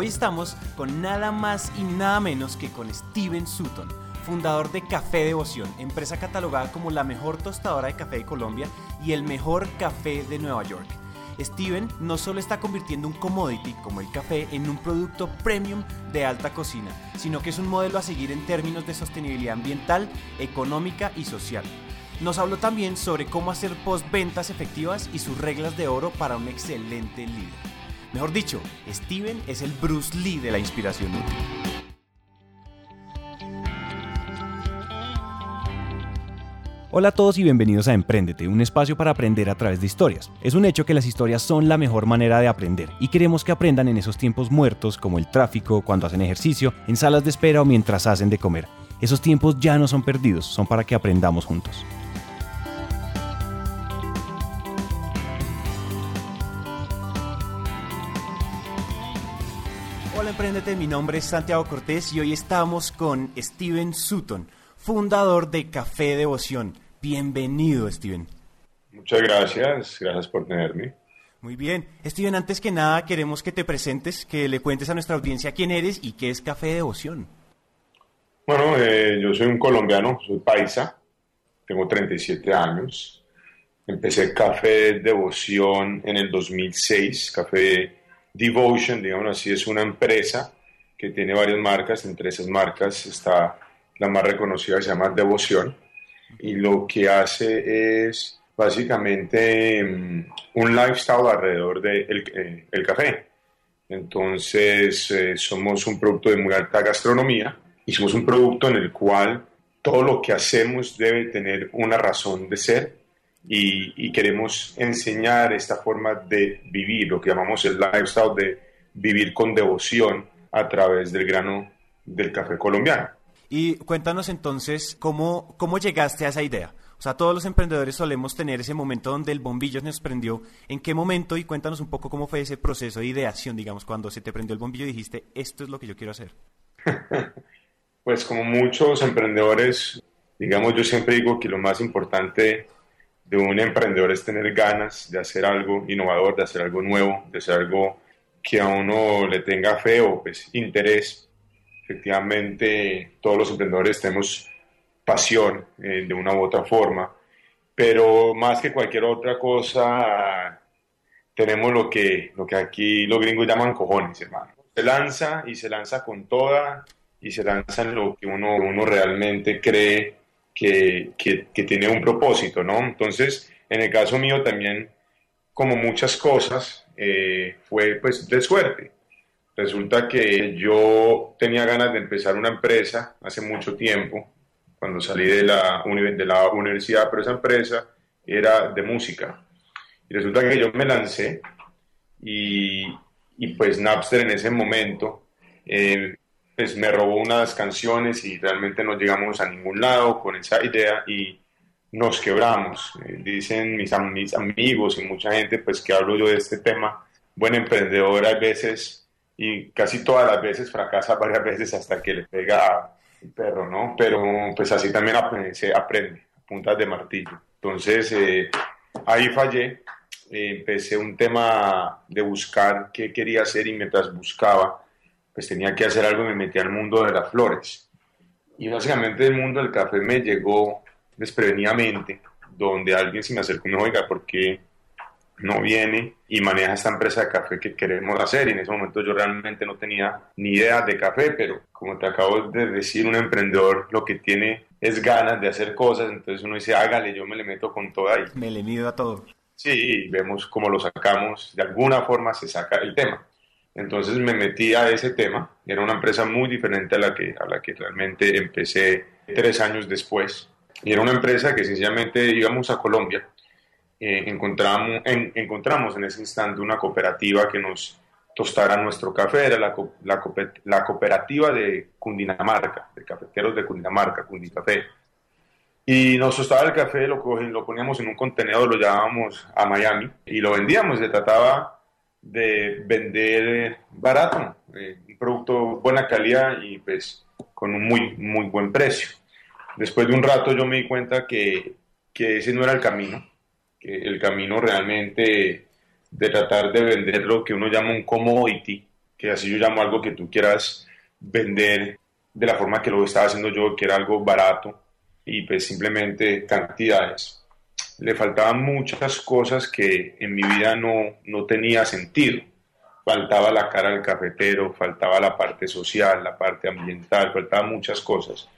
Hoy estamos con nada más y nada menos que con Steven Sutton, fundador de Café Devoción, empresa catalogada como la mejor tostadora de café de Colombia y el mejor café de Nueva York. Steven no solo está convirtiendo un commodity como el café en un producto premium de alta cocina, sino que es un modelo a seguir en términos de sostenibilidad ambiental, económica y social. Nos habló también sobre cómo hacer postventas efectivas y sus reglas de oro para un excelente líder. Mejor dicho, Steven es el Bruce Lee de la inspiración útil. Hola a todos y bienvenidos a Emprendete, un espacio para aprender a través de historias. Es un hecho que las historias son la mejor manera de aprender y queremos que aprendan en esos tiempos muertos como el tráfico, cuando hacen ejercicio, en salas de espera o mientras hacen de comer. Esos tiempos ya no son perdidos, son para que aprendamos juntos. Hola Emprendete, mi nombre es Santiago Cortés y hoy estamos con Steven Sutton, fundador de Café Devoción. Bienvenido, Steven. Muchas gracias, gracias por tenerme. Muy bien. Steven, antes que nada queremos que te presentes, que le cuentes a nuestra audiencia quién eres y qué es Café Devoción. Bueno, eh, yo soy un colombiano, soy paisa, tengo 37 años. Empecé Café Devoción en el 2006, Café Devotion, digamos así, es una empresa que tiene varias marcas, entre esas marcas está la más reconocida que se llama Devoción, y lo que hace es básicamente mm, un lifestyle alrededor del de el, café. Entonces, eh, somos un producto de muy alta gastronomía y somos un producto en el cual todo lo que hacemos debe tener una razón de ser y, queremos enseñar esta forma de vivir, lo que llamamos el lifestyle de vivir con devoción a través del grano del café colombiano. Y cuéntanos entonces cómo, cómo llegaste a esa idea. O sea, todos los emprendedores solemos tener ese momento donde el bombillo nos prendió. ¿En qué momento? Y cuéntanos un poco cómo fue ese proceso de ideación, digamos, cuando se te prendió el bombillo y dijiste, esto es lo que yo quiero hacer. pues como muchos emprendedores, digamos, yo siempre digo que lo más importante de un emprendedor es tener ganas de hacer algo innovador, de hacer algo nuevo, de hacer algo que a uno le tenga fe o pues interés. Efectivamente, todos los emprendedores tenemos pasión eh, de una u otra forma, pero más que cualquier otra cosa, tenemos lo que, lo que aquí los gringos llaman cojones, hermano. Se lanza y se lanza con toda y se lanza en lo que uno, uno realmente cree que, que, tiene un propósito, ¿no? Entonces, en el caso mío también, como muchas cosas, eh, fue pues de suerte. Resulta que yo tenía ganas de empezar una empresa hace mucho tiempo, cuando salí de la, de la universidad, pero esa empresa era de música. Y resulta que yo me lancé y, y pues Napster en ese momento eh, pues me robó unas canciones y realmente no llegamos a ningún lado con esa idea y nos quebramos. Eh, dicen mis, amigos y mucha gente pues que hablo yo de este tema, buen emprendedor a veces y casi todas las veces fracasa varias veces hasta que le pega el perro, ¿no? Pero pues así también se aprende, a puntas de martillo. Entonces eh, ahí fallé, eh, empecé un tema de buscar qué quería hacer y mientras buscaba, pues tenía que hacer algo y me metí al mundo de las flores. Y básicamente el mundo del café me llegó desprevenidamente, donde alguien se me acercó y me dijo, oiga, ¿por qué no viene y maneja esta empresa de café que queremos hacer? Y en ese momento yo realmente no tenía ni idea de café, pero como te acabo de decir, un emprendedor lo que tiene es ganas de hacer cosas, entonces uno dice, hágale, yo me le meto con toda. Y... Me le mido a todo. Sí, vemos cómo lo sacamos, de alguna forma se saca el tema. Entonces me metí a ese tema. Era una empresa muy diferente a la que, a la que realmente empecé tres años después. Y era una empresa que sencillamente íbamos a Colombia. Eh, encontramos, en, encontramos en ese instante una cooperativa que nos tostara nuestro café. Era la, la, la cooperativa de Cundinamarca, de cafeteros de Cundinamarca, Cundicafé. Y nos tostaba el café, lo, lo poníamos en un contenedor, lo llevábamos a Miami y lo vendíamos. Se trataba de vender barato, eh, un producto buena calidad y pues con un muy, muy buen precio. Después de un rato yo me di cuenta que, que ese no era el camino, que el camino realmente de tratar de vender lo que uno llama un commodity que así yo llamo algo que tú quieras vender de la forma que lo estaba haciendo yo, que era algo barato y pues simplemente cantidades. Le faltaban muchas cosas que en mi vida no, no tenía sentido. Faltaba la cara del cafetero, faltaba la parte social, la parte ambiental, faltaban muchas cosas.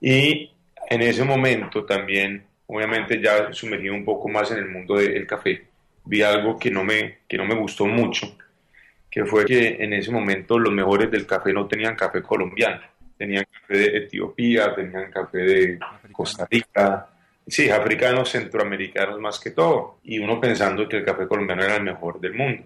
Y en ese momento también, obviamente ya sumergido un poco más en el mundo del café, vi algo que no me, que no me gustó mucho, que fue que en ese momento los mejores del café no tenían café colombiano, tenían café de Etiopía, tenían café de Costa Rica, sí, africanos, centroamericanos más que todo, y uno pensando que el café colombiano era el mejor del mundo.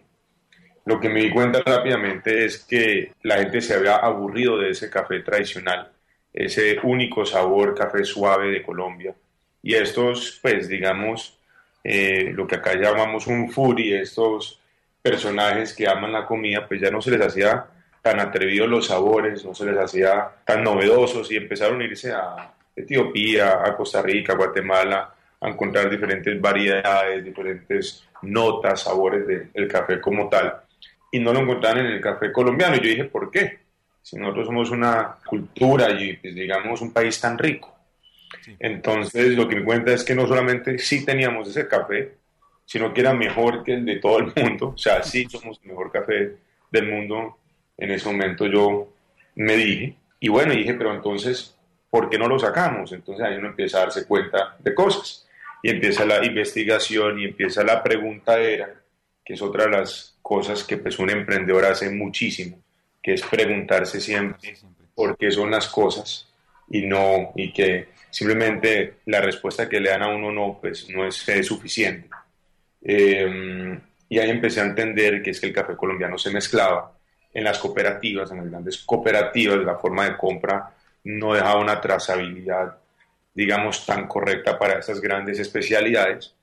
Lo que me di cuenta rápidamente es que la gente se había aburrido de ese café tradicional, ese único sabor café suave de Colombia. Y estos, pues digamos, eh, lo que acá llamamos un furi, estos personajes que aman la comida, pues ya no se les hacía tan atrevidos los sabores, no se les hacía tan novedosos y empezaron a irse a Etiopía, a Costa Rica, a Guatemala, a encontrar diferentes variedades, diferentes notas, sabores del café como tal. Y no lo encontraban en el café colombiano. Y yo dije, ¿por qué? Si nosotros somos una cultura y pues, digamos un país tan rico. Entonces lo que me cuenta es que no solamente sí teníamos ese café, sino que era mejor que el de todo el mundo. O sea, sí somos el mejor café del mundo. En ese momento yo me dije, y bueno, dije, pero entonces, ¿por qué no lo sacamos? Entonces ahí uno empieza a darse cuenta de cosas. Y empieza la investigación y empieza la pregunta era, que es otra de las cosas que pues un emprendedor hace muchísimo, que es preguntarse siempre por qué son las cosas y no, y que simplemente la respuesta que le dan a uno no, pues no es, es suficiente. Eh, y ahí empecé a entender que es que el café colombiano se mezclaba en las cooperativas, en las grandes cooperativas, la forma de compra no dejaba una trazabilidad, digamos, tan correcta para esas grandes especialidades.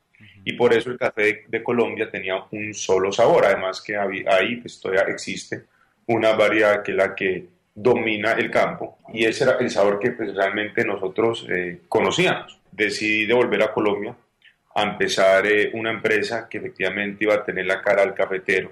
Y por eso el café de, Colombia tenía un solo sabor, además que ahí pues, todavía existe una variedad que es la que domina el campo y ese era el sabor que pues, realmente nosotros eh, conocíamos. Decidí devolver a Colombia a empezar eh, una empresa que efectivamente iba a tener la cara al cafetero,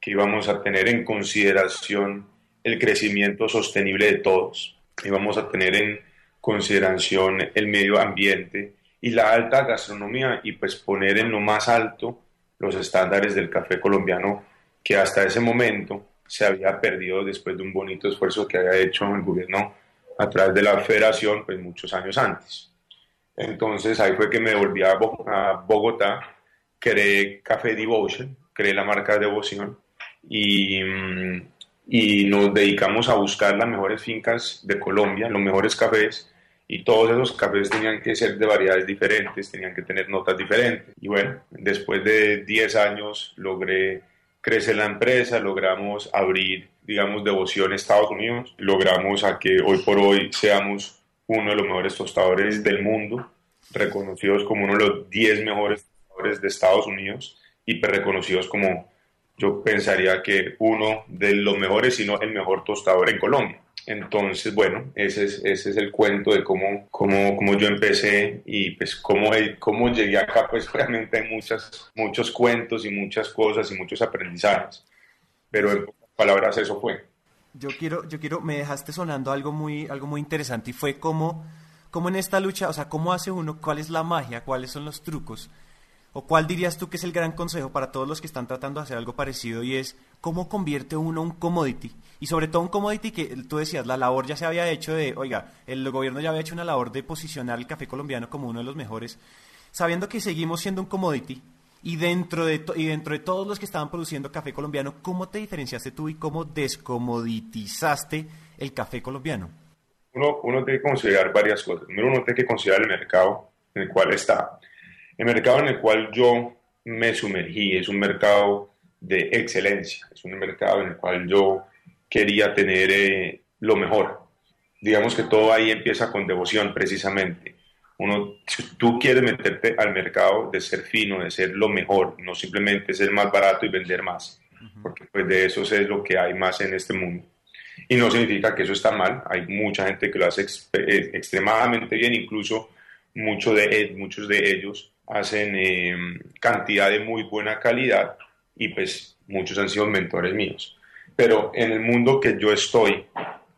que íbamos a tener en consideración el crecimiento sostenible de todos, íbamos a tener en consideración el medio ambiente y la alta gastronomía y pues poner en lo más alto los estándares del café colombiano que hasta ese momento se había perdido después de un bonito esfuerzo que había hecho el gobierno a través de la federación pues muchos años antes. Entonces ahí fue que me volví a, Bogotá, creé Café Devotion, creé la marca Devoción y, mm, y nos dedicamos a buscar las mejores fincas de Colombia, los mejores cafés y todos esos cafés tenían que ser de variedades diferentes, tenían que tener notas diferentes. Y bueno, después de 10 años logré crecer la empresa, logramos abrir, digamos, devoción Estados Unidos, logramos a que hoy por hoy seamos uno de los mejores tostadores del mundo, reconocidos como uno de los 10 mejores tostadores de Estados Unidos y pues reconocidos como yo pensaría que uno de los mejores, si no el mejor tostador en Colombia. Entonces, bueno, ese es, ese es el cuento de cómo, cómo, cómo yo empecé y pues cómo, cómo llegué acá, pues realmente hay muchas, muchos cuentos y muchas cosas y muchos aprendizajes. Pero en palabras eso fue. Yo quiero, yo quiero, me dejaste sonando algo muy, algo muy interesante y fue cómo, cómo en esta lucha, o sea, cómo hace uno, cuál es la magia, cuáles son los trucos, o cuál dirías tú que es el gran consejo para todos los que están tratando de hacer algo parecido y es cómo convierte uno un commodity y sobre todo un commodity que tú decías, la labor ya se había hecho de, oiga, el gobierno ya había hecho una labor de posicionar el café colombiano como uno de los mejores, sabiendo que seguimos siendo un commodity, y dentro, de y dentro de todos los que estaban produciendo café colombiano, ¿cómo te diferenciaste tú y cómo descomoditizaste el café colombiano? Uno, uno tiene que considerar varias cosas. Primero, uno tiene que considerar el mercado en el cual está. El mercado en el cual yo me sumergí es un mercado de excelencia, es un mercado en el cual yo quería tener eh, lo mejor. Digamos que todo ahí empieza con devoción, precisamente uno, si tú quieres meterte al mercado de ser fino, de ser lo mejor, no simplemente ser más barato y vender más, porque pues de eso es lo que hay más en este mundo. Y no significa que eso está mal, hay mucha gente que lo hace eh, extremadamente bien, incluso muchos de, muchos de ellos hacen em, cantidad de muy buena calidad y pues muchos han sido mentores míos. pero en el mundo que yo estoy,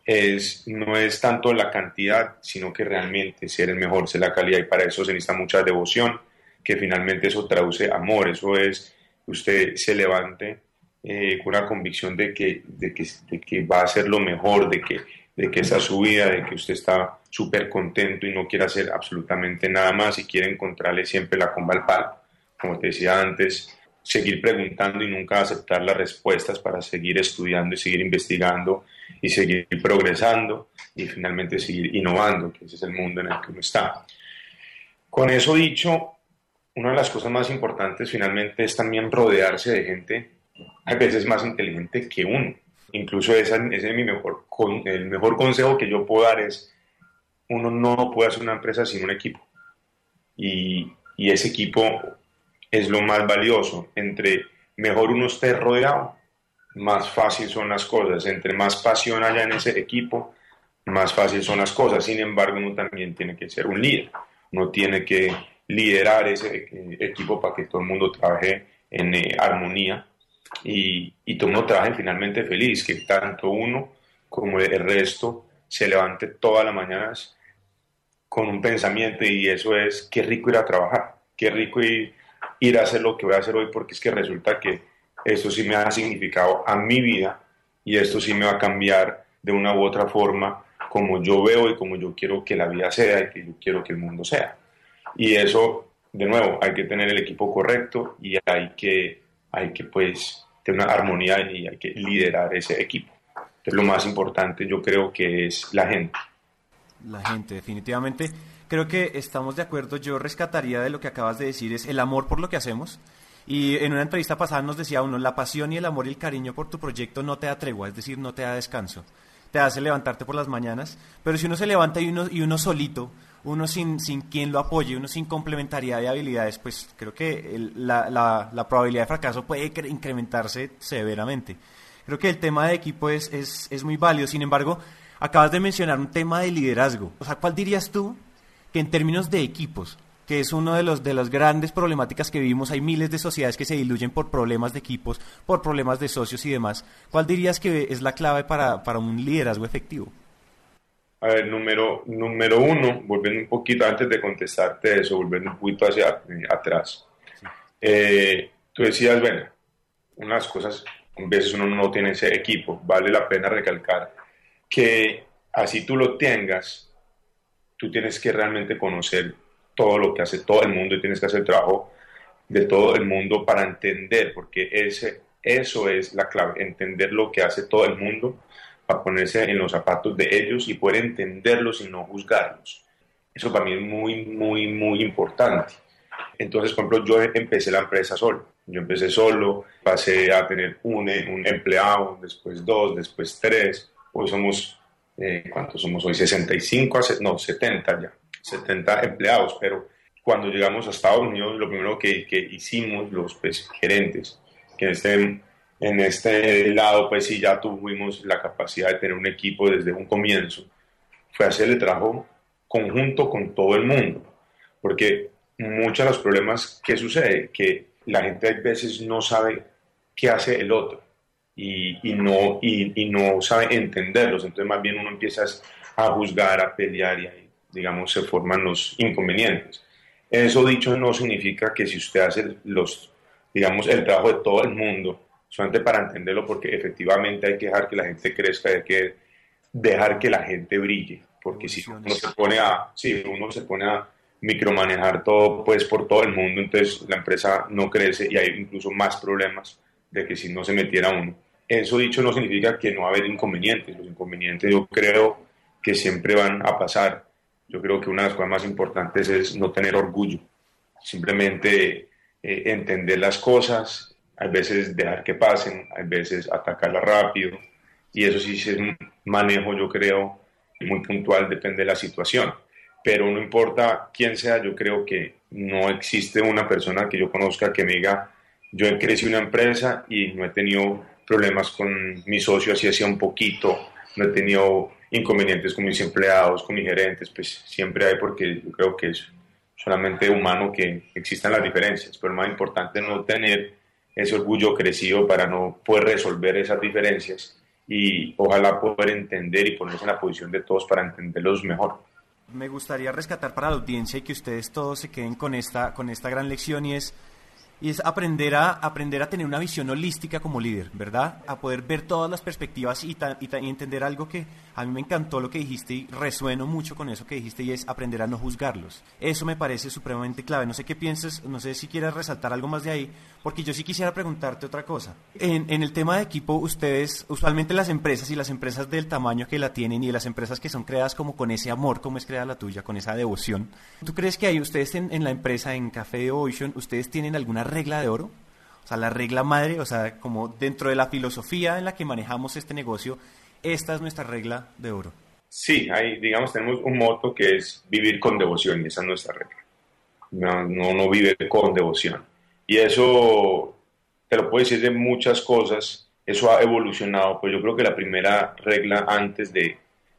es, no es tanto la cantidad, sino que realmente ser el mejor, ser la calidad, y para eso se necesita mucha devoción, que finalmente eso traduce amor, eso es que usted se levante eh, con una convicción de que, de, que, de que va a ser lo mejor, de que, de que esa es su vida, de que usted está súper contento y no quiere hacer absolutamente nada más y quiere encontrarle siempre la comba al palo. Como te decía antes, seguir preguntando y nunca aceptar las respuestas para seguir estudiando y seguir investigando y seguir progresando y finalmente seguir innovando, que ese es el mundo en el que uno está. Con eso dicho, una de las cosas más importantes finalmente es también rodearse de gente a veces más inteligente que uno. Incluso ese, ese es mi mejor, el mejor consejo que yo puedo dar es, uno no puede hacer una empresa sin un equipo. Y, y ese equipo es lo más valioso. Entre mejor uno esté rodeado, más fácil son las cosas. Entre más pasión haya en ese equipo, más fácil son las cosas. Sin embargo, uno también tiene que ser un líder. Uno tiene que liderar ese equipo para que todo el mundo trabaje en eh, armonía y, y todo el mundo trabaje finalmente feliz, que tanto uno como el resto se levante todas las mañanas con un pensamiento y eso es qué rico ir a trabajar, qué rico ir, a hacer lo que voy a hacer hoy porque es que resulta que esto sí me ha significado a mi vida y esto sí me va a cambiar de una u otra forma como yo veo y como yo quiero que la vida sea y que yo quiero que el mundo sea. Y eso, de nuevo, hay que tener el equipo correcto y hay que, hay que pues, tener una armonía y hay que liderar ese equipo. Entonces, lo más importante yo creo que es la gente. La gente, definitivamente. Creo que estamos de acuerdo. Yo rescataría de lo que acabas de decir, es el amor por lo que hacemos. Y en una entrevista pasada nos decía uno, la pasión y el amor y el cariño por tu proyecto no te da tregua, es decir, no te da descanso. Te hace levantarte por las mañanas, pero si uno se levanta y uno, y uno solito, uno sin, sin quien lo apoye, uno sin complementariedad de habilidades, pues creo que la, la, probabilidad de fracaso puede incrementarse severamente. Creo que el tema de equipo es, es, es muy válido. Sin embargo, acabas de mencionar un tema de liderazgo. O sea, ¿cuál dirías tú que en términos de equipos, que es una de, los, de las grandes problemáticas que vivimos. Hay miles de sociedades que se diluyen por problemas de equipos, por problemas de socios y demás. ¿Cuál dirías que es la clave para, para un liderazgo efectivo? A ver, número, número uno, volviendo un poquito antes de contestarte eso, volviendo un poquito hacia eh, atrás. Eh, tú decías, bueno, unas cosas, veces uno no tiene ese equipo, vale la pena recalcar que así tú lo tengas, tú tienes que realmente conocer todo lo que hace todo el mundo y tienes que hacer el trabajo de todo el mundo para entender, porque ese, eso es la clave, entender lo que hace todo el mundo, para ponerse en los zapatos de ellos y poder entenderlos y no juzgarlos. Eso para mí es muy, muy, muy importante. Entonces, por ejemplo, yo empecé la empresa solo. Yo empecé solo, pasé a tener un, un empleado, después dos, después tres. Hoy somos, eh, ¿cuántos somos hoy? 65, no, 70 ya. 70 empleados, pero cuando llegamos a Estados Unidos, lo primero que, que hicimos los pues, gerentes, que en en este lado, pues sí, ya tuvimos la capacidad de tener un equipo desde un comienzo, fue hacer el trabajo conjunto con todo el mundo, porque muchos de los problemas que sucede, que la gente a veces no sabe qué hace el otro y, y no, y, y, no sabe entenderlos, entonces más bien uno empieza a juzgar, a pelear y ahí digamos, se forman los inconvenientes. Eso dicho no significa que si usted hace los, digamos, el trabajo de todo el mundo, solamente para entenderlo, porque efectivamente hay que dejar que la gente crezca, hay que dejar que la gente brille, porque si uno se pone a, si uno se pone a micromanejar todo, pues por todo el mundo, entonces la empresa no crece y hay incluso más problemas de que si no se metiera uno. Eso dicho no significa que no va a haber inconvenientes, los inconvenientes yo creo que siempre van a pasar yo creo que una de las cosas más importantes es no tener orgullo, simplemente eh, entender las cosas, a veces dejar que pasen, a veces atacarlas rápido, y eso sí es un manejo, yo creo, muy puntual, depende de la situación. Pero no importa quién sea, yo creo que no existe una persona que yo conozca que me diga, yo he crecido una empresa y no he tenido problemas con mi socio, así hacía un poquito, no he tenido inconvenientes con mis empleados, con mis gerentes, pues siempre hay porque yo creo que es solamente humano que existan las diferencias, pero más importante no tener ese orgullo crecido para no poder resolver esas diferencias y ojalá poder entender y ponerse en la posición de todos para entenderlos mejor. Me gustaría rescatar para la audiencia y que ustedes todos se queden con esta, con esta gran lección y es y es aprender a, aprender a tener una visión holística como líder, ¿verdad? A poder ver todas las perspectivas y, y, entender algo que a mí me encantó lo que dijiste y resueno mucho con eso que dijiste y es aprender a no juzgarlos. Eso me parece supremamente clave. No sé qué pienses, no sé si quieres resaltar algo más de ahí, porque yo sí quisiera preguntarte otra cosa. En, el tema de equipo, ustedes, usualmente las empresas y las empresas del tamaño que la tienen y las empresas que son creadas como con ese amor, como es creada la tuya, con esa devoción, ¿tú crees que ahí ustedes en, en la empresa, en Café Ocean, ustedes tienen alguna regla de oro? O sea, la regla madre, o sea, como dentro de la filosofía en la que manejamos este negocio, esta es nuestra regla de oro. Sí, ahí, digamos, tenemos un moto que es vivir con devoción y esa es nuestra regla. No, no, no vive con devoción. Y eso, te lo puedo decir de muchas cosas, eso ha evolucionado, pues yo creo que la primera regla antes de,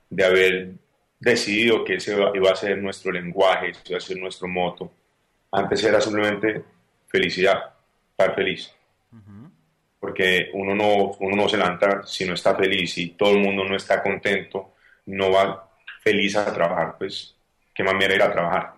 de haber decidido que ese iba a ser nuestro lenguaje, ese iba a ser nuestro moto, antes era simplemente felicidad, estar feliz. Porque uno no, uno no se levanta si no está feliz y todo el mundo no está contento, no va feliz a trabajar, pues qué manera ir a trabajar.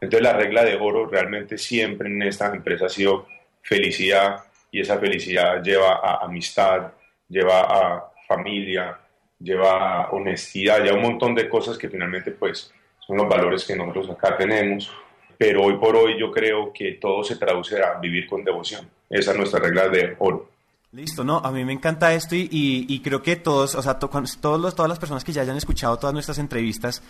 Entonces la regla de oro realmente siempre en esta empresa ha sido felicidad y esa felicidad lleva a amistad, lleva a familia, lleva a honestidad, lleva un montón de cosas que finalmente pues son los valores que nosotros acá tenemos pero hoy por hoy yo creo que todo se traduce a vivir con devoción. Esa es nuestra regla de oro. Listo, no, a mí me encanta esto y, y, creo que todos, o sea, todos los, todas las personas que ya hayan escuchado todas nuestras entrevistas,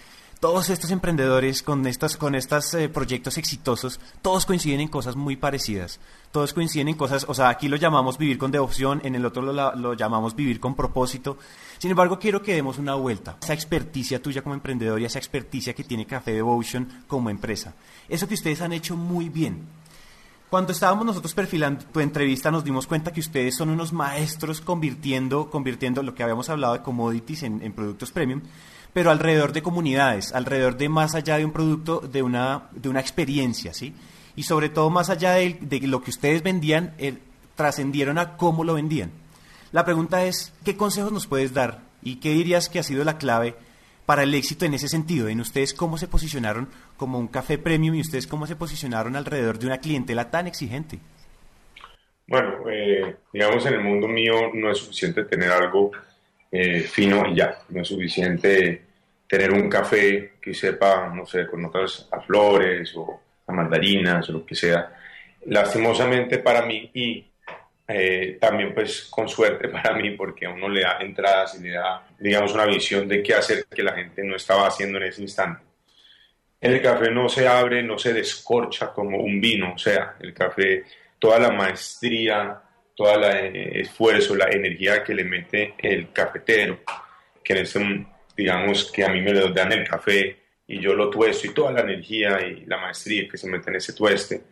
todos estos emprendedores con estos, con estos eh, proyectos exitosos, todos coinciden en cosas muy parecidas. Todos coinciden en cosas, o sea, aquí lo llamamos vivir con devoción, en el otro lo, lo llamamos vivir con propósito. Sin embargo, quiero que demos una vuelta. Esa experticia tuya como emprendedor y esa experticia que tiene Café Devotion como empresa. Eso que ustedes han hecho muy bien. Cuando estábamos nosotros perfilando tu entrevista nos dimos cuenta que ustedes son unos maestros convirtiendo, convirtiendo lo que habíamos hablado de commodities en, en productos premium, pero alrededor de comunidades, alrededor de más allá de un producto, de una, de una experiencia, ¿sí? Y sobre todo más allá de, lo que ustedes vendían, eh, trascendieron a cómo lo vendían. La pregunta es, ¿qué consejos nos puedes dar y qué dirías que ha sido la clave para el éxito en ese sentido? En ustedes cómo se posicionaron como un café premium y ustedes cómo se posicionaron alrededor de una clientela tan exigente. Bueno, eh, digamos en el mundo mío no es suficiente tener algo eh, fino y ya, no es suficiente tener un café que sepa, no sé, con notas a flores o a mandarinas o lo que sea. Lastimosamente para mí y eh, también pues con suerte para mí porque a uno le da entradas y le da digamos una visión de qué hacer que la gente no estaba haciendo en ese instante. El café no se abre, no se descorcha como un vino, o sea, el café, toda la maestría, todo el eh, esfuerzo, la energía que le mete el cafetero, que en este, digamos que a mí me lo dan el café y yo lo tuesto y toda la energía y la maestría que se mete en ese tueste,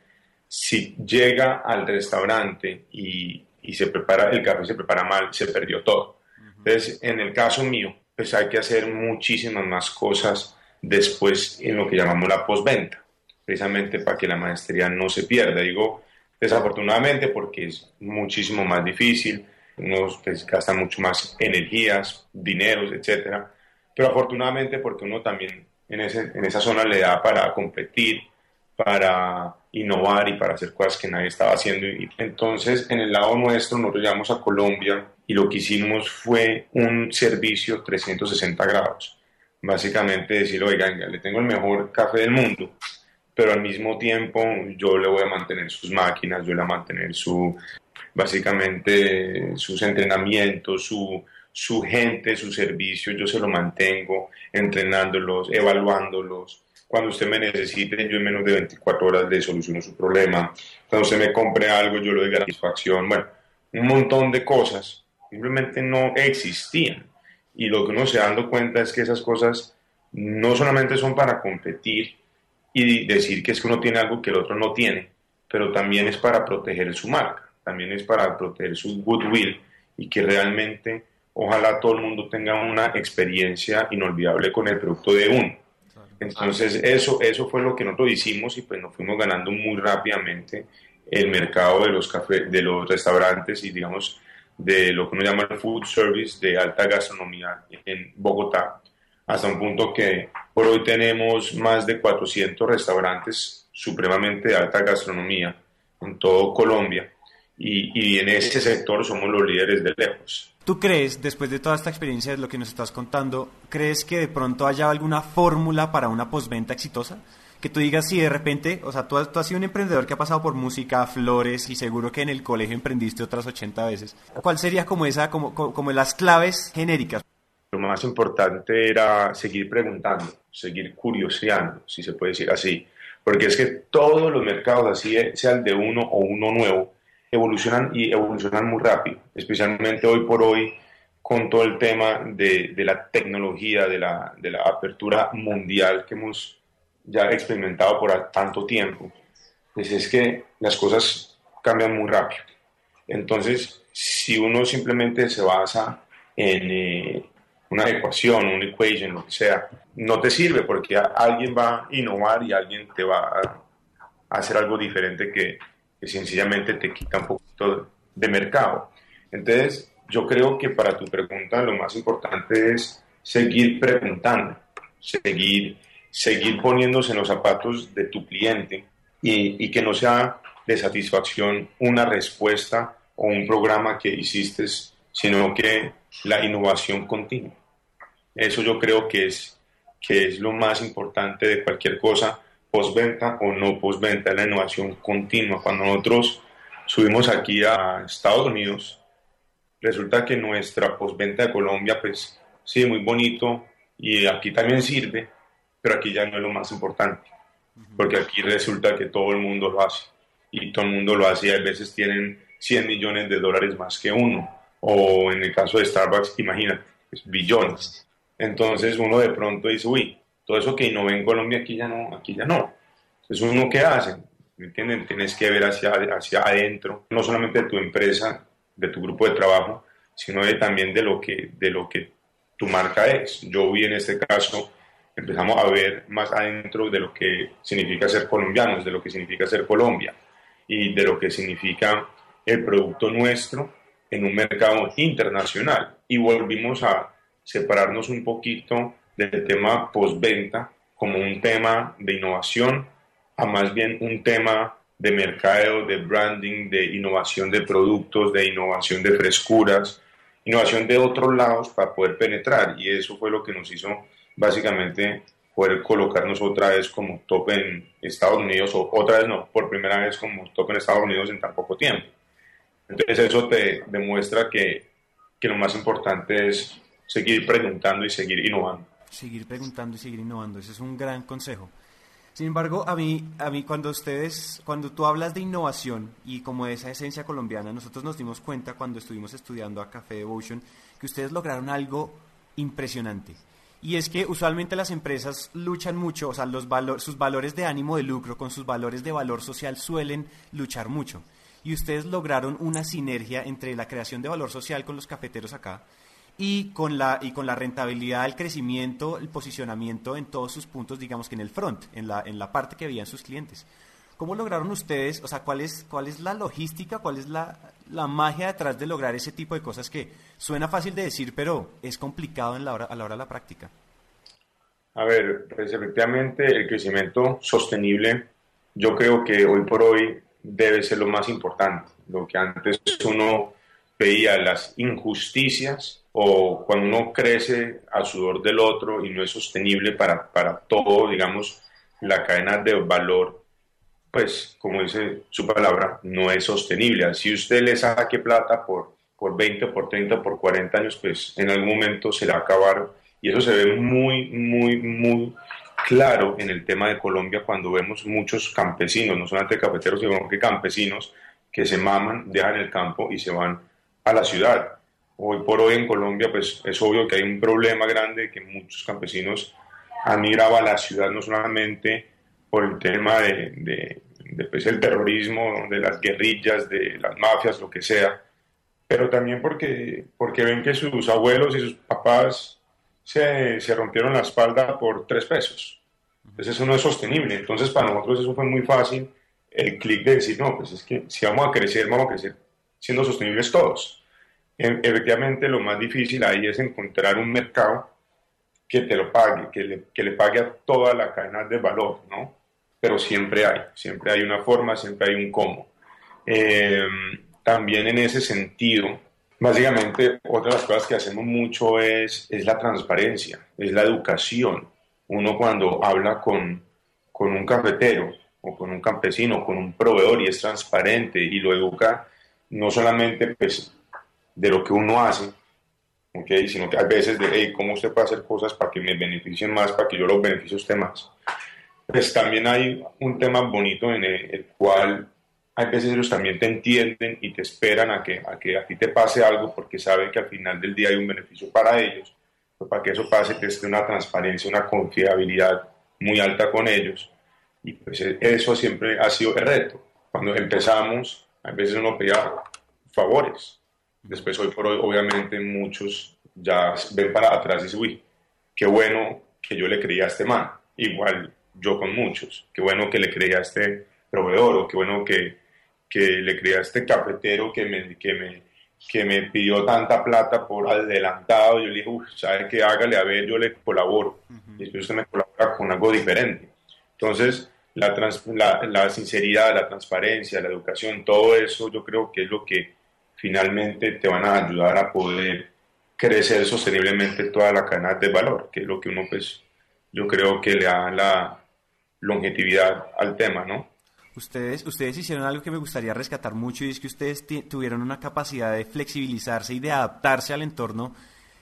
si llega al restaurante y, se prepara, el café se prepara mal, se perdió todo. Entonces, en el caso mío, pues hay que hacer muchísimas más cosas después en lo que llamamos la postventa, precisamente para que la maestría no se pierda. Digo, desafortunadamente porque es muchísimo más difícil, uno pues, gasta mucho más energías, dineros, etcétera, pero afortunadamente porque uno también en, ese, en esa zona le da para competir, para innovar y para hacer cosas que nadie estaba haciendo. Entonces, en el lado nuestro, nosotros llegamos a Colombia y lo que hicimos fue un servicio 360 grados. Básicamente decir, oiga, le tengo el mejor café del mundo, pero al mismo tiempo yo le voy a mantener sus máquinas, yo le voy a mantener su, básicamente sus entrenamientos, su, su gente, su servicio, yo se lo mantengo entrenándolos, evaluándolos, cuando usted me necesite, yo en menos de 24 horas le soluciono su problema. Cuando usted me compre algo, yo le doy satisfacción. Bueno, un montón de cosas simplemente no existían. Y lo que uno se dando cuenta es que esas cosas no solamente son para competir y decir que es que uno tiene algo que el otro no tiene, pero también es para proteger su marca, también es para proteger su goodwill y que realmente ojalá todo el mundo tenga una experiencia inolvidable con el producto de uno. Entonces eso, eso fue lo que nosotros hicimos y pues nos fuimos ganando muy rápidamente el mercado de los, café, de los restaurantes y digamos de lo que uno llama el food service de alta gastronomía en Bogotá, hasta un punto que por hoy tenemos más de 400 restaurantes supremamente de alta gastronomía en todo Colombia y, y en ese sector somos los líderes de lejos. ¿Tú crees, después de toda esta experiencia de lo que nos estás contando, crees que de pronto haya alguna fórmula para una postventa exitosa? Que tú digas si de repente, o sea, tú has, tú has, sido un emprendedor que ha pasado por música, flores y seguro que en el colegio emprendiste otras 80 veces. ¿Cuál sería como esa, como, como, como las claves genéricas? Lo más importante era seguir preguntando, seguir curioseando, si se puede decir así. Porque es que todos los mercados, así sea el de uno o uno nuevo, evolucionan y evolucionan muy rápido, especialmente hoy por hoy con todo el tema de, de la tecnología, de la, de la, apertura mundial que hemos ya experimentado por tanto tiempo. Pues es que las cosas cambian muy rápido. Entonces, si uno simplemente se basa en eh, una ecuación, una equation, lo que sea, no te sirve porque alguien va a innovar y alguien te va a hacer algo diferente que, que sencillamente te quita un poquito de mercado. Entonces, yo creo que para tu pregunta lo más importante es seguir preguntando, seguir, seguir poniéndose en los zapatos de tu cliente y, y que no sea de satisfacción una respuesta o un programa que hiciste, sino que la innovación continua. Eso yo creo que es, que es lo más importante de cualquier cosa postventa o no postventa, la innovación continua. Cuando nosotros subimos aquí a Estados Unidos, resulta que nuestra postventa de Colombia, pues sí, muy bonito y aquí también sirve, pero aquí ya no es lo más importante, porque aquí resulta que todo el mundo lo hace y todo el mundo lo hace y a veces tienen 100 millones de dólares más que uno, o en el caso de Starbucks, imagínate, pues, billones. Entonces uno de pronto dice, uy, todo eso que innové en Colombia aquí ya no, aquí ya no. Entonces uno qué hace, ¿me entienden? Tienes que ver hacia, hacia adentro, no solamente de tu empresa, de tu grupo de trabajo, sino de, también de lo, que, de lo que tu marca es. Yo vi en este caso, empezamos a ver más adentro de lo que significa ser colombianos, de lo que significa ser Colombia y de lo que significa el producto nuestro en un mercado internacional. Y volvimos a separarnos un poquito del tema postventa como un tema de innovación a más bien un tema de mercado, de branding, de innovación de productos, de innovación de frescuras, innovación de otros lados para poder penetrar. Y eso fue lo que nos hizo básicamente poder colocarnos otra vez como top en Estados Unidos, o otra vez no, por primera vez como top en Estados Unidos en tan poco tiempo. Entonces eso te demuestra que, que lo más importante es seguir preguntando y seguir innovando seguir preguntando y seguir innovando. Ese es un gran consejo. Sin embargo, a mí, a mí cuando ustedes, cuando tú hablas de innovación y como de esa esencia colombiana, nosotros nos dimos cuenta cuando estuvimos estudiando a Café Devotion que ustedes lograron algo impresionante. Y es que usualmente las empresas luchan mucho, o sea, los sus valores de ánimo de lucro con sus valores de valor social suelen luchar mucho. Y ustedes lograron una sinergia entre la creación de valor social con los cafeteros acá y con la, y con la rentabilidad, el crecimiento, el posicionamiento en todos sus puntos, digamos que en el front, en la, en la parte que veían sus clientes. ¿Cómo lograron ustedes, o sea, cuál es, cuál es la logística, cuál es la, la magia detrás de lograr ese tipo de cosas que suena fácil de decir, pero es complicado en la hora, a la hora de la práctica? A ver, pues efectivamente el crecimiento sostenible yo creo que hoy por hoy debe ser lo más importante. Lo que antes uno veía las injusticias o cuando uno crece al sudor del otro y no es sostenible para, para todo, digamos, la cadena de valor, pues, como dice su palabra, no es sostenible. Si usted le saque plata por, por 20, por 30, por 40 años, pues en algún momento se le va a acabar. Y eso se ve muy, muy, muy claro en el tema de Colombia cuando vemos muchos campesinos, no solamente cafeteros, sino que campesinos que se maman, dejan el campo y se van a la ciudad hoy por hoy en Colombia, pues es obvio que hay un problema grande que muchos campesinos han migrado a la ciudad no solamente por el tema de, de, pues, el terrorismo, de las guerrillas, de las mafias, lo que sea, pero también porque, porque ven que sus abuelos y sus papás se, se rompieron la espalda por tres pesos. Entonces eso no es sostenible. Entonces para nosotros eso fue muy fácil el clic de decir, no, pues es que si vamos a crecer, vamos a crecer siendo sostenibles todos. Efectivamente, lo más difícil ahí es encontrar un mercado que te lo pague, que le, que le pague a toda la cadena de valor, ¿no? Pero siempre hay, siempre hay una forma, siempre hay un cómo. Eh, también en ese sentido, básicamente, otra de las cosas que hacemos mucho es, es la transparencia, es la educación. Uno cuando habla con, con un cafetero o con un campesino, con un proveedor y es transparente y lo educa no solamente pues, de lo que uno hace, ¿okay? sino que a veces de cómo usted puede hacer cosas para que me beneficien más, para que yo los beneficie a usted más. Pues también hay un tema bonito en el, cual hay veces ellos también te entienden y te esperan a que, a que a ti te pase algo porque saben que al final del día hay un beneficio para ellos. Pues para que eso pase, que esté una transparencia, una confiabilidad muy alta con ellos. Y pues eso siempre ha sido el reto. Cuando empezamos, a veces uno pedía favores. Después, hoy por hoy, obviamente, muchos ya ven para atrás y dicen, uy, qué bueno que yo le creía a este man. Igual yo con muchos. Qué bueno que le creía a este proveedor o qué bueno que, que le creía a este cafetero que me, que me, que me pidió tanta plata por adelantado. Yo le dije, uff, ¿sabe qué? Hágale, a ver, yo le colaboro. Y después usted me colabora con algo diferente. Entonces, la, la, la, sinceridad, la transparencia, la educación, todo eso yo creo que es lo que finalmente te van a ayudar a poder crecer sosteniblemente toda la cadena de valor, que es lo que uno pues yo creo que le da la longevidad al tema, ¿no? Ustedes, ustedes hicieron algo que me gustaría rescatar mucho y es que ustedes tuvieron una capacidad de flexibilizarse y de adaptarse al entorno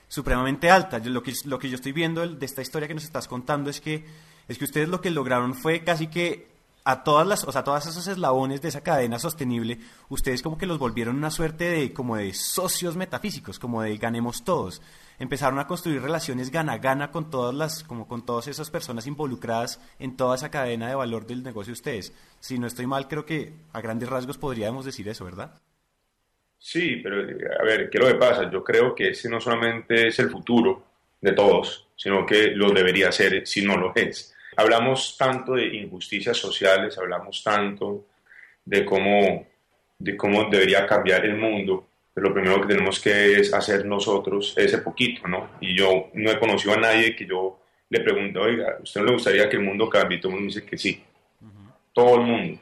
supremamente alta. lo, que, lo que yo estoy viendo de esta historia que nos estás contando es que es que ustedes lo que lograron fue casi que a todas las, o sea, todos esos eslabones de esa cadena sostenible, ustedes como que los volvieron una suerte de como de socios metafísicos, como de ganemos todos. Empezaron a construir relaciones gana-gana con todas las, como con todas esas personas involucradas en toda esa cadena de valor del negocio de ustedes. Si no estoy mal, creo que a grandes rasgos podríamos decir eso, ¿verdad? Sí, pero a ver, ¿qué es lo que pasa? Yo creo que ese no solamente es el futuro de todos, sino que lo debería ser si no lo es hablamos tanto de injusticias sociales, hablamos tanto de cómo, de cómo debería cambiar el mundo, pero lo primero que tenemos que es hacer nosotros ese poquito, ¿no? Y yo no he conocido a nadie que yo le pregunte, oiga, ¿usted no le gustaría que el mundo cambie? Y todo el mundo dice que sí. Todo el mundo.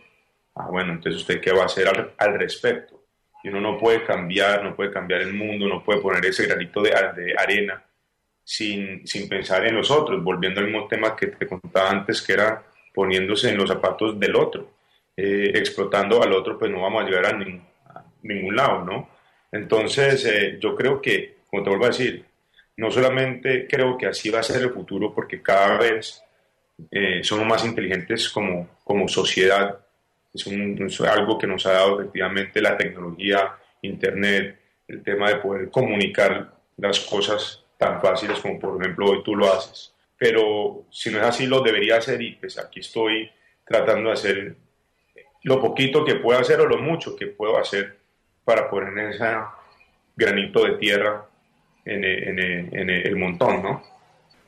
Ah, bueno, entonces usted qué va a hacer al, al, respecto? Y uno no puede cambiar, no puede cambiar el mundo, no puede poner ese granito de, de arena sin, sin pensar en los otros, volviendo al mismo tema que te contaba antes, que era poniéndose en los zapatos del otro, eh, explotando al otro, pues no vamos a llegar a, ningún lado, ¿no? Entonces, eh, yo creo que, como te vuelvo a decir, no solamente creo que así va a ser el futuro, porque cada vez eh, somos más inteligentes como, como sociedad, es, un, es algo que nos ha dado efectivamente la tecnología, Internet, el tema de poder comunicar las cosas tan fáciles como por ejemplo hoy tú lo haces. Pero si no es así, lo debería hacer y pues aquí estoy tratando de hacer lo poquito que puedo hacer o lo mucho que puedo hacer para poner ese granito de tierra en el, en el, montón, ¿no?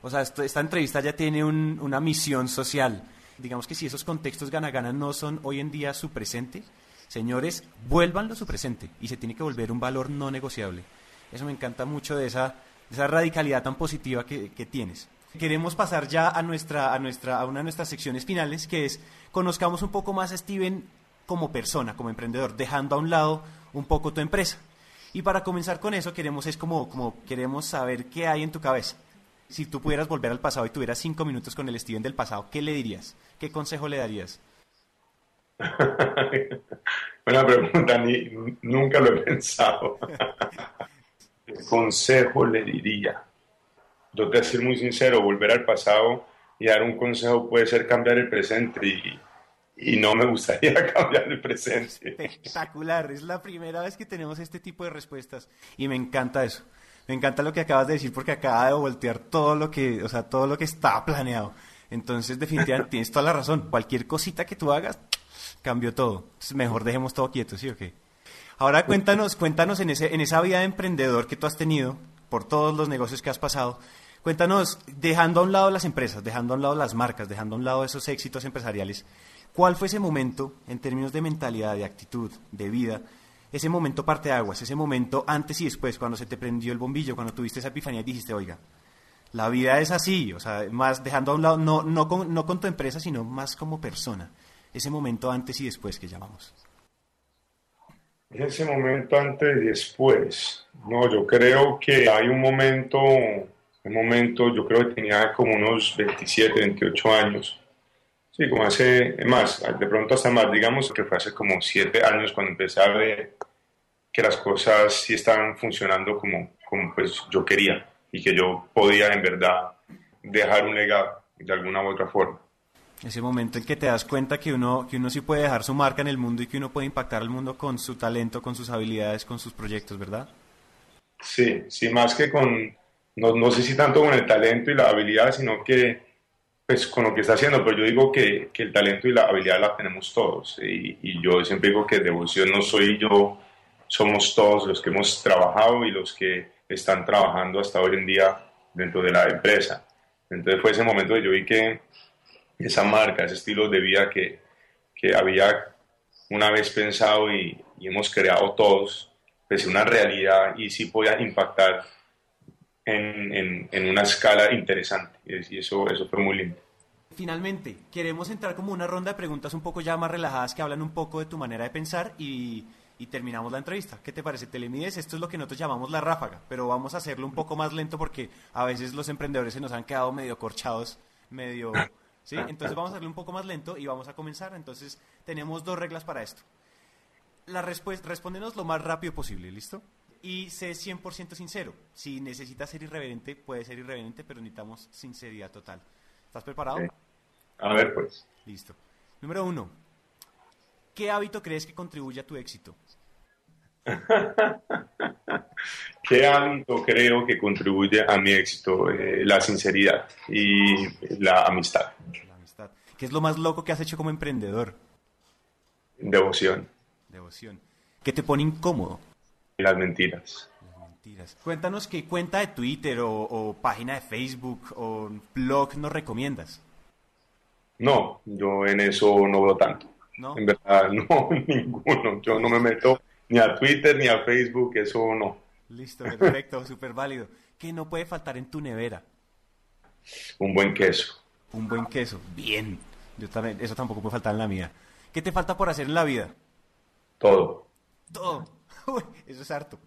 O sea, esta entrevista ya tiene una misión social. Digamos que si esos contextos gana-gana no son hoy en día su presente, señores, vuélvanlo su presente y se tiene que volver un valor no negociable. Eso me encanta mucho de esa esa radicalidad tan positiva que, tienes. Queremos pasar ya a, nuestra, a, nuestra, a una de nuestras secciones finales, que es conozcamos un poco más a Steven como persona, como emprendedor, dejando a un lado un poco tu empresa. Y para comenzar con eso, queremos, es como, como queremos saber qué hay en tu cabeza. Si tú pudieras volver al pasado y tuvieras cinco minutos con el Steven del pasado, ¿qué le dirías? ¿Qué consejo le darías? Buena pregunta, ni, nunca lo he pensado. consejo le diría? Yo te decir muy sincero, volver al pasado y dar un consejo puede ser cambiar el presente y, y no me gustaría cambiar el presente. Espectacular, es la primera vez que tenemos este tipo de respuestas y me encanta eso. Me encanta lo que acabas de decir porque acaba de voltear todo lo que, o sea, todo lo que está planeado. Entonces, definitivamente tienes toda la razón. Cualquier cosita que tú hagas, cambió todo. mejor dejemos todo quieto, ¿sí o qué? Ahora cuéntanos, cuéntanos en, ese, en esa vida de emprendedor que tú has tenido, por todos los negocios que has pasado, cuéntanos, dejando a un lado las empresas, dejando a un lado las marcas, dejando a un lado esos éxitos empresariales, ¿Cuál fue ese momento en términos de mentalidad, de actitud, de vida? Ese momento parte de aguas, ese momento antes y después, cuando se te prendió el bombillo, cuando tuviste esa epifanía y dijiste, oiga, la vida es así, o sea, más dejando a un lado, no, no, con, no con tu empresa, sino más como persona. Ese momento antes y después que llamamos. Ese momento antes y después. No, yo creo que hay un momento, un momento, yo creo que tenía como unos 27, 28 años. Sí, como hace, más, de pronto hasta más, digamos que fue hace como 7 años cuando empecé a ver que las cosas sí estaban funcionando como, como pues yo quería y que yo podía en verdad dejar un legado de alguna u otra forma. Ese momento en que te das cuenta que uno, que uno sí puede dejar su marca en el mundo y que uno puede impactar al mundo con su talento, con sus habilidades, con sus proyectos, ¿verdad? Sí, sí, más que con, no, no sé si tanto con el talento y la habilidad, sino que pues con lo que está haciendo, pero yo digo que, que el talento y la habilidad la tenemos todos y, y yo siempre digo que devoción no soy yo, somos todos los que hemos trabajado y los que están trabajando hasta hoy en día dentro de la empresa. Entonces fue ese momento que yo vi que esa marca, ese estilo de vida que, que había una vez pensado y, y, hemos creado todos, pues una realidad y sí podía impactar en, en, en una escala interesante. Y eso, eso fue muy lindo. Finalmente, queremos entrar como una ronda de preguntas un poco ya más relajadas que hablan un poco de tu manera de pensar y y terminamos la entrevista. ¿Qué te parece? Telemides, esto es lo que nosotros llamamos la ráfaga, pero vamos a hacerlo un poco más lento porque a veces los emprendedores se nos han quedado medio corchados, medio... ¿Sí? Entonces vamos a hacerlo un poco más lento y vamos a comenzar. Entonces tenemos dos reglas para esto. La respuesta, respóndenos lo más rápido posible, ¿listo? Y sé 100% sincero. Si necesitas ser irreverente, puede ser irreverente, pero necesitamos sinceridad total. ¿Estás preparado? A ver, pues. Listo. Número uno, ¿qué hábito crees que contribuye a tu éxito? ¿Qué hábito creo que contribuye a mi éxito? Eh, la sinceridad y la amistad. La amistad. ¿Qué es lo más loco que has hecho como emprendedor? Devoción. Devoción. ¿Qué te pone incómodo? Las mentiras. Las mentiras. Cuéntanos qué cuenta de Twitter o, o página de Facebook o blog nos recomiendas. No, yo en eso no veo tanto. ¿No? En verdad, no, ninguno. Yo no me meto ni a Twitter ni a Facebook, eso no. Listo, perfecto, súper válido. ¿Qué no puede faltar en tu nevera? Un buen queso. Un buen queso, bien. Yo también, eso tampoco puede faltar en la mía. ¿Qué te falta por hacer en la vida? Todo. Todo. Uy, eso es harto.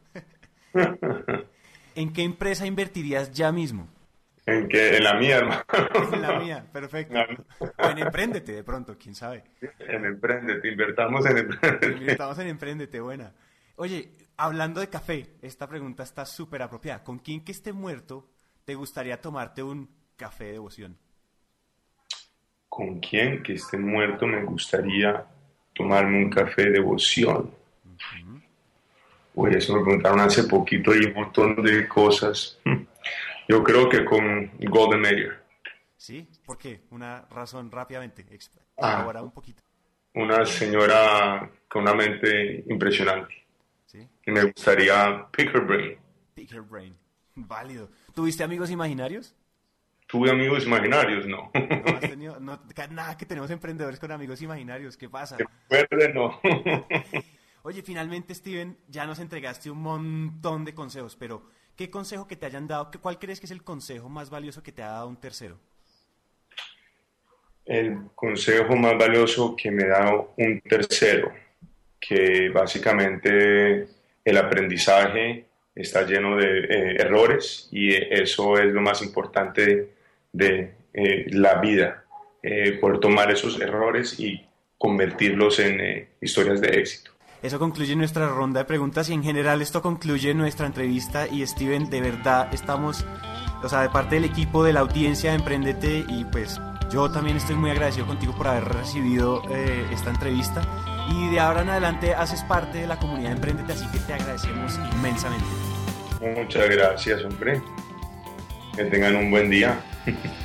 ¿En qué empresa invertirías ya mismo? ¿En qué? En la mía, hermano. En la mía, perfecto. O en Emprendete, de pronto, quién sabe. En Emprendete, invertamos en Emprendete. Invertamos en Emprendete, buena. Oye, hablando de café, esta pregunta está súper apropiada. ¿Con quién que esté muerto te gustaría tomarte un café de devoción? ¿Con quién que esté muerto me gustaría tomarme un café de devoción? Uh -huh. Uy, eso me preguntaron hace poquito y un montón de cosas. Yo creo que con Golden Mayer. ¿Sí? ¿Por qué? Una razón rápidamente. Ah, Ahora un poquito. Una señora con una mente impresionante. ¿Sí? Y me gustaría pick her brain. Pick her brain. Válido. ¿Tuviste amigos imaginarios? ¿Tuve amigos imaginarios? No. No has tenido, no, nada que tenemos emprendedores con amigos imaginarios. ¿Qué pasa? Recuerde, no. Oye, finalmente, Steven, ya nos entregaste un montón de consejos, pero ¿qué consejo que te hayan dado? ¿Cuál crees que es el consejo más valioso que te ha dado un tercero? El consejo más valioso que me da un tercero, que básicamente el aprendizaje está lleno de eh, errores y eso es lo más importante de eh, la vida, eh, por tomar esos errores y convertirlos en eh, historias de éxito. Eso concluye nuestra ronda de preguntas y en general esto concluye nuestra entrevista y Steven, de verdad estamos, o sea, de parte del equipo, de la audiencia de Emprendete y pues yo también estoy muy agradecido contigo por haber recibido eh, esta entrevista y de ahora en adelante haces parte de la comunidad de Emprendete, así que te agradecemos inmensamente. Muchas gracias, hombre. Que tengan un buen día.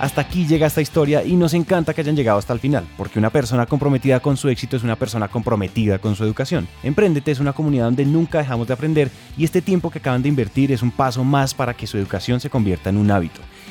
Hasta aquí llega esta historia y nos encanta que hayan llegado hasta el final, porque una persona comprometida con su éxito es una persona comprometida con su educación. Emprendete es una comunidad donde nunca dejamos de aprender y este tiempo que acaban de invertir es un paso más para que su educación se convierta en un hábito.